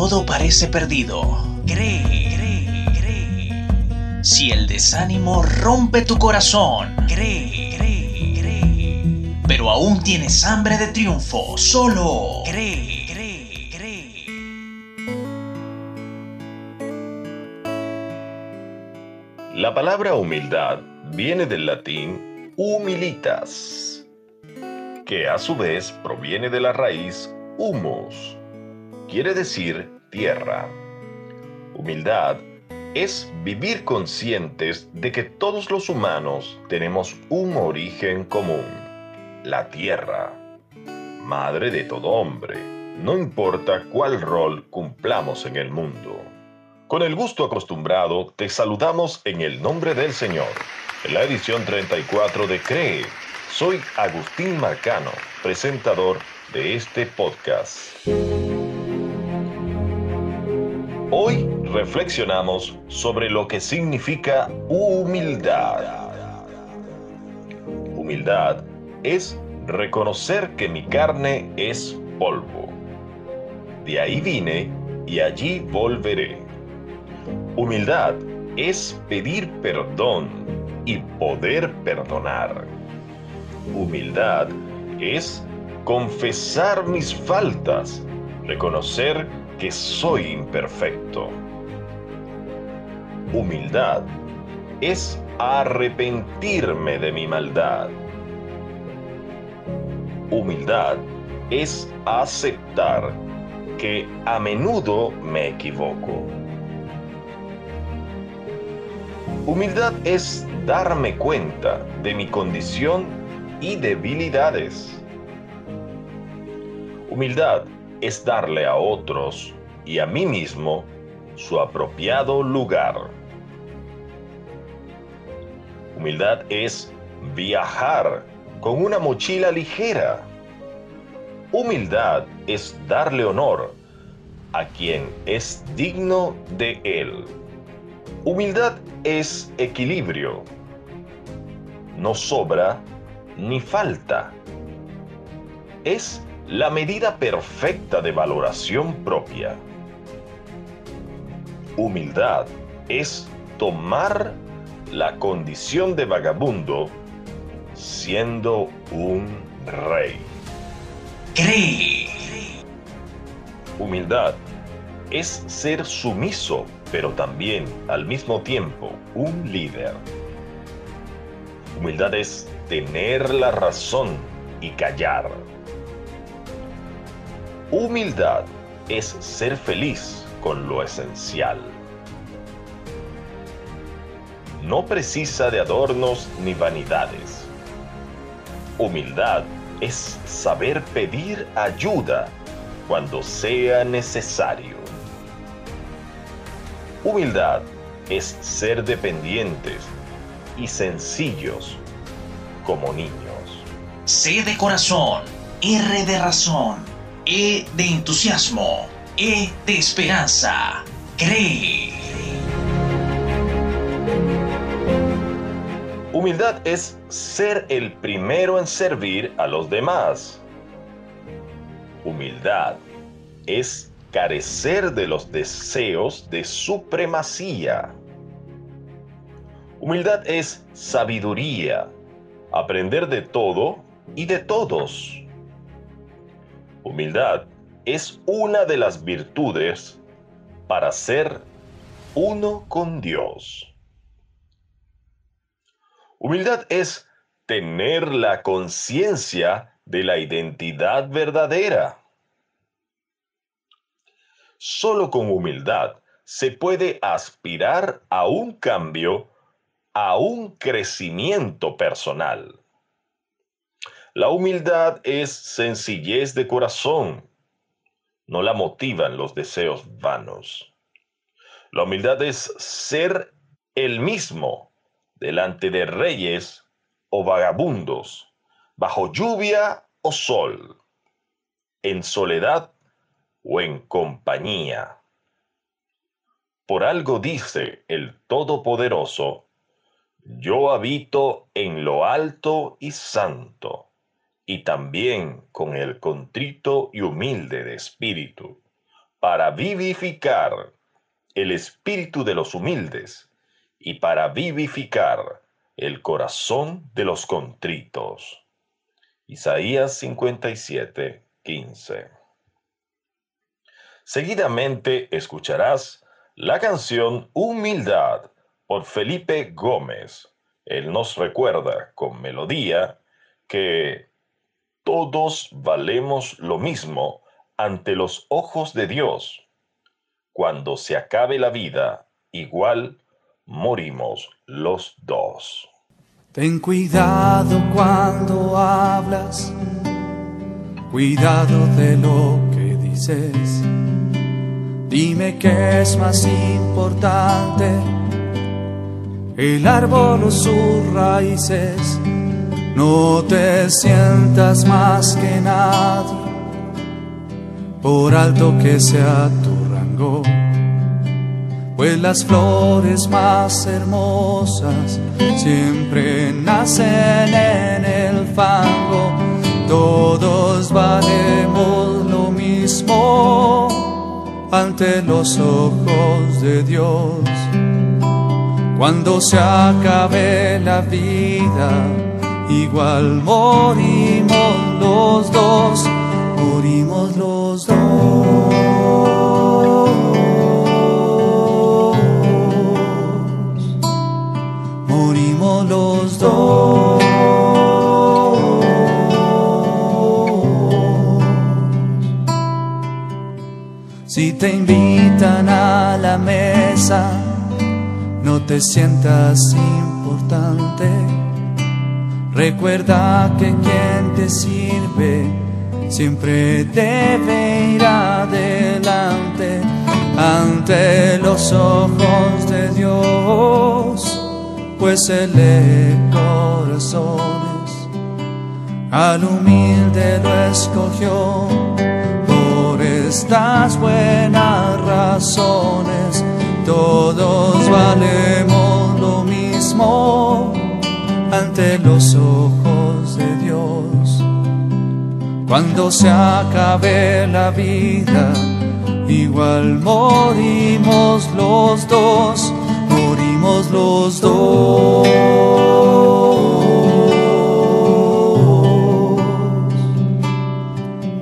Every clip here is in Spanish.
todo parece perdido, cree, cree, cree. Si el desánimo rompe tu corazón, cree, cree, cree. Pero aún tienes hambre de triunfo, solo cree, cree, cree. La palabra humildad viene del latín humilitas, que a su vez proviene de la raíz humus, quiere decir tierra. Humildad es vivir conscientes de que todos los humanos tenemos un origen común, la tierra, madre de todo hombre, no importa cuál rol cumplamos en el mundo. Con el gusto acostumbrado, te saludamos en el nombre del Señor. En la edición 34 de CREE, soy Agustín Marcano, presentador de este podcast. Reflexionamos sobre lo que significa humildad. Humildad es reconocer que mi carne es polvo. De ahí vine y allí volveré. Humildad es pedir perdón y poder perdonar. Humildad es confesar mis faltas, reconocer que soy imperfecto. Humildad es arrepentirme de mi maldad. Humildad es aceptar que a menudo me equivoco. Humildad es darme cuenta de mi condición y debilidades. Humildad es darle a otros y a mí mismo su apropiado lugar. Humildad es viajar con una mochila ligera. Humildad es darle honor a quien es digno de él. Humildad es equilibrio. No sobra ni falta. Es la medida perfecta de valoración propia. Humildad es tomar la condición de vagabundo siendo un rey. Cree. Humildad es ser sumiso, pero también al mismo tiempo un líder. Humildad es tener la razón y callar. Humildad es ser feliz con lo esencial. No precisa de adornos ni vanidades. Humildad es saber pedir ayuda cuando sea necesario. Humildad es ser dependientes y sencillos como niños. C de corazón, R de razón, E de entusiasmo, E de esperanza. Cree. Humildad es ser el primero en servir a los demás. Humildad es carecer de los deseos de supremacía. Humildad es sabiduría, aprender de todo y de todos. Humildad es una de las virtudes para ser uno con Dios. Humildad es tener la conciencia de la identidad verdadera. Solo con humildad se puede aspirar a un cambio, a un crecimiento personal. La humildad es sencillez de corazón, no la motivan los deseos vanos. La humildad es ser el mismo delante de reyes o vagabundos, bajo lluvia o sol, en soledad o en compañía. Por algo dice el Todopoderoso, yo habito en lo alto y santo, y también con el contrito y humilde de espíritu, para vivificar el espíritu de los humildes y para vivificar el corazón de los contritos. Isaías 57, 15. Seguidamente escucharás la canción Humildad por Felipe Gómez. Él nos recuerda con melodía que todos valemos lo mismo ante los ojos de Dios. Cuando se acabe la vida, igual morimos los dos. Ten cuidado cuando hablas, cuidado de lo que dices. Dime qué es más importante, el árbol o sus raíces. No te sientas más que nadie, por alto que sea tu rango, pues las flores más hermosas siempre nacen en el fango. Todos valemos lo mismo ante los ojos de Dios. Cuando se acabe la vida, igual morimos los dos, morimos los dos. Si te invitan a la mesa, no te sientas importante. Recuerda que quien te sirve siempre debe ir adelante ante los ojos de Dios, pues Él lee corazones. Al humilde lo escogió estas buenas razones, todos valemos lo mismo ante los ojos de Dios. Cuando se acabe la vida, igual morimos los dos, morimos los dos.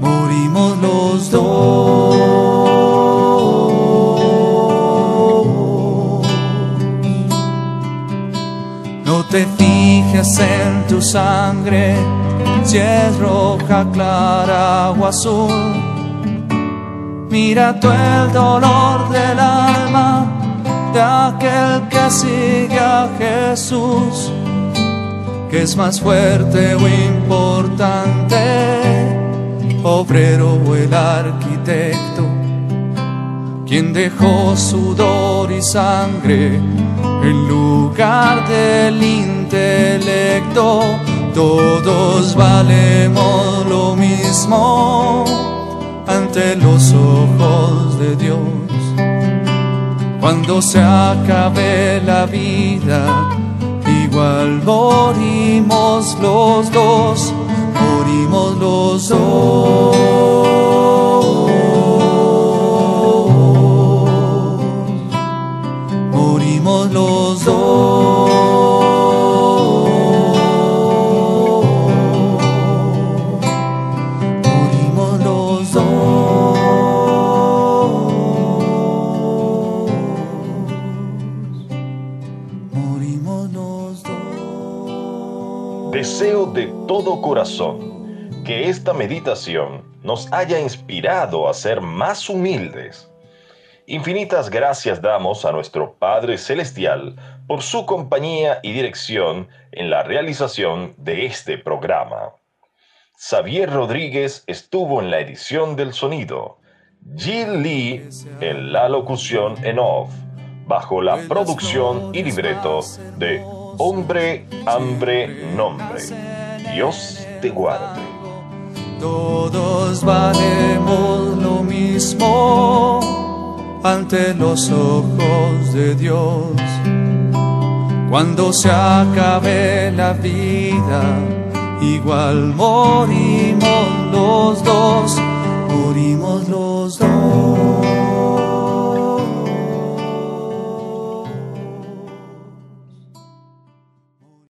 morimos los dos. No te fijes en tu sangre, si es roja, clara o azul. Mira tú el dolor del alma de aquel que sigue a Jesús, que es más fuerte o importante obrero o el arquitecto, quien dejó sudor y sangre en lugar del intelecto. Todos valemos lo mismo ante los ojos de Dios. Cuando se acabe la vida, igual morimos los dos morimos los dos. Morimos los dos. Todo corazón que esta meditación nos haya inspirado a ser más humildes. Infinitas gracias damos a nuestro Padre Celestial por su compañía y dirección en la realización de este programa. Xavier Rodríguez estuvo en la edición del sonido, Jill Lee en la locución en off, bajo la producción y libreto de Hombre, Hambre, Nombre. Dios te guarde. Todos valemos lo mismo ante los ojos de Dios. Cuando se acabe la vida, igual morimos los dos, morimos los dos.